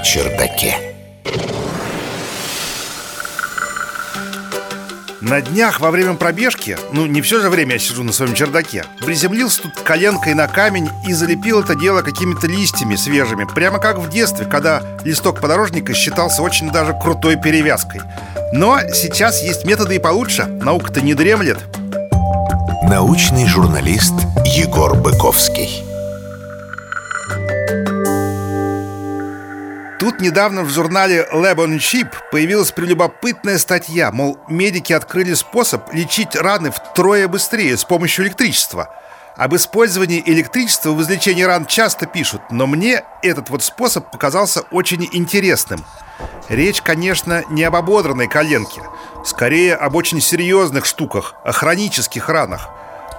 чердаке. На днях во время пробежки, ну не все же время я сижу на своем чердаке Приземлился тут коленкой на камень и залепил это дело какими-то листьями свежими Прямо как в детстве, когда листок подорожника считался очень даже крутой перевязкой. Но сейчас есть методы и получше, наука-то не дремлет. Научный журналист Егор Быковский Тут недавно в журнале Lab on Chip появилась прелюбопытная статья, мол, медики открыли способ лечить раны втрое быстрее с помощью электричества. Об использовании электричества в излечении ран часто пишут, но мне этот вот способ показался очень интересным. Речь, конечно, не об ободранной коленке, скорее об очень серьезных штуках, о хронических ранах –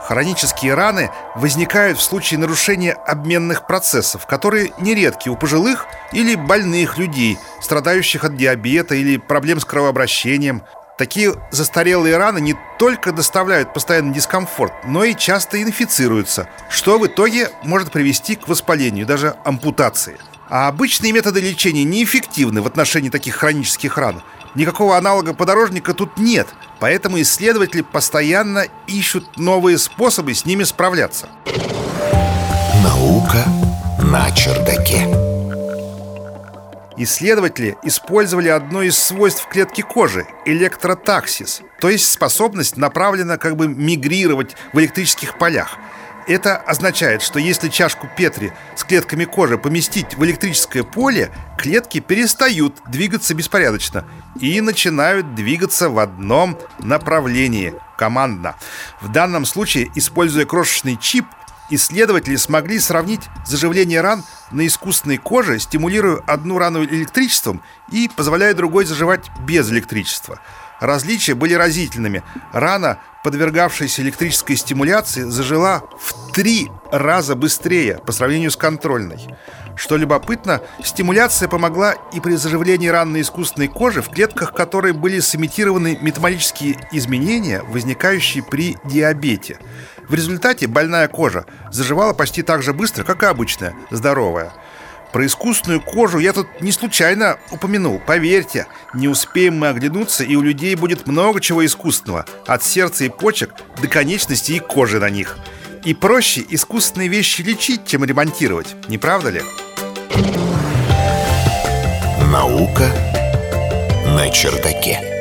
Хронические раны возникают в случае нарушения обменных процессов, которые нередки у пожилых или больных людей, страдающих от диабета или проблем с кровообращением. Такие застарелые раны не только доставляют постоянный дискомфорт, но и часто инфицируются, что в итоге может привести к воспалению, даже ампутации. А обычные методы лечения неэффективны в отношении таких хронических ран – Никакого аналога подорожника тут нет, поэтому исследователи постоянно ищут новые способы с ними справляться. Наука на чердаке. Исследователи использовали одно из свойств клетки кожи – электротаксис, то есть способность направленно как бы мигрировать в электрических полях – это означает, что если чашку Петри с клетками кожи поместить в электрическое поле, клетки перестают двигаться беспорядочно и начинают двигаться в одном направлении – командно. В данном случае, используя крошечный чип, исследователи смогли сравнить заживление ран на искусственной коже, стимулируя одну рану электричеством и позволяя другой заживать без электричества – Различия были разительными. Рана, подвергавшаяся электрической стимуляции, зажила в три раза быстрее по сравнению с контрольной. Что любопытно, стимуляция помогла и при заживлении ран на искусственной коже, в клетках которой были сымитированы метаболические изменения, возникающие при диабете. В результате больная кожа заживала почти так же быстро, как и обычная, здоровая. Про искусственную кожу я тут не случайно упомянул. Поверьте, не успеем мы оглянуться, и у людей будет много чего искусственного. От сердца и почек до конечностей и кожи на них. И проще искусственные вещи лечить, чем ремонтировать. Не правда ли? Наука на чердаке.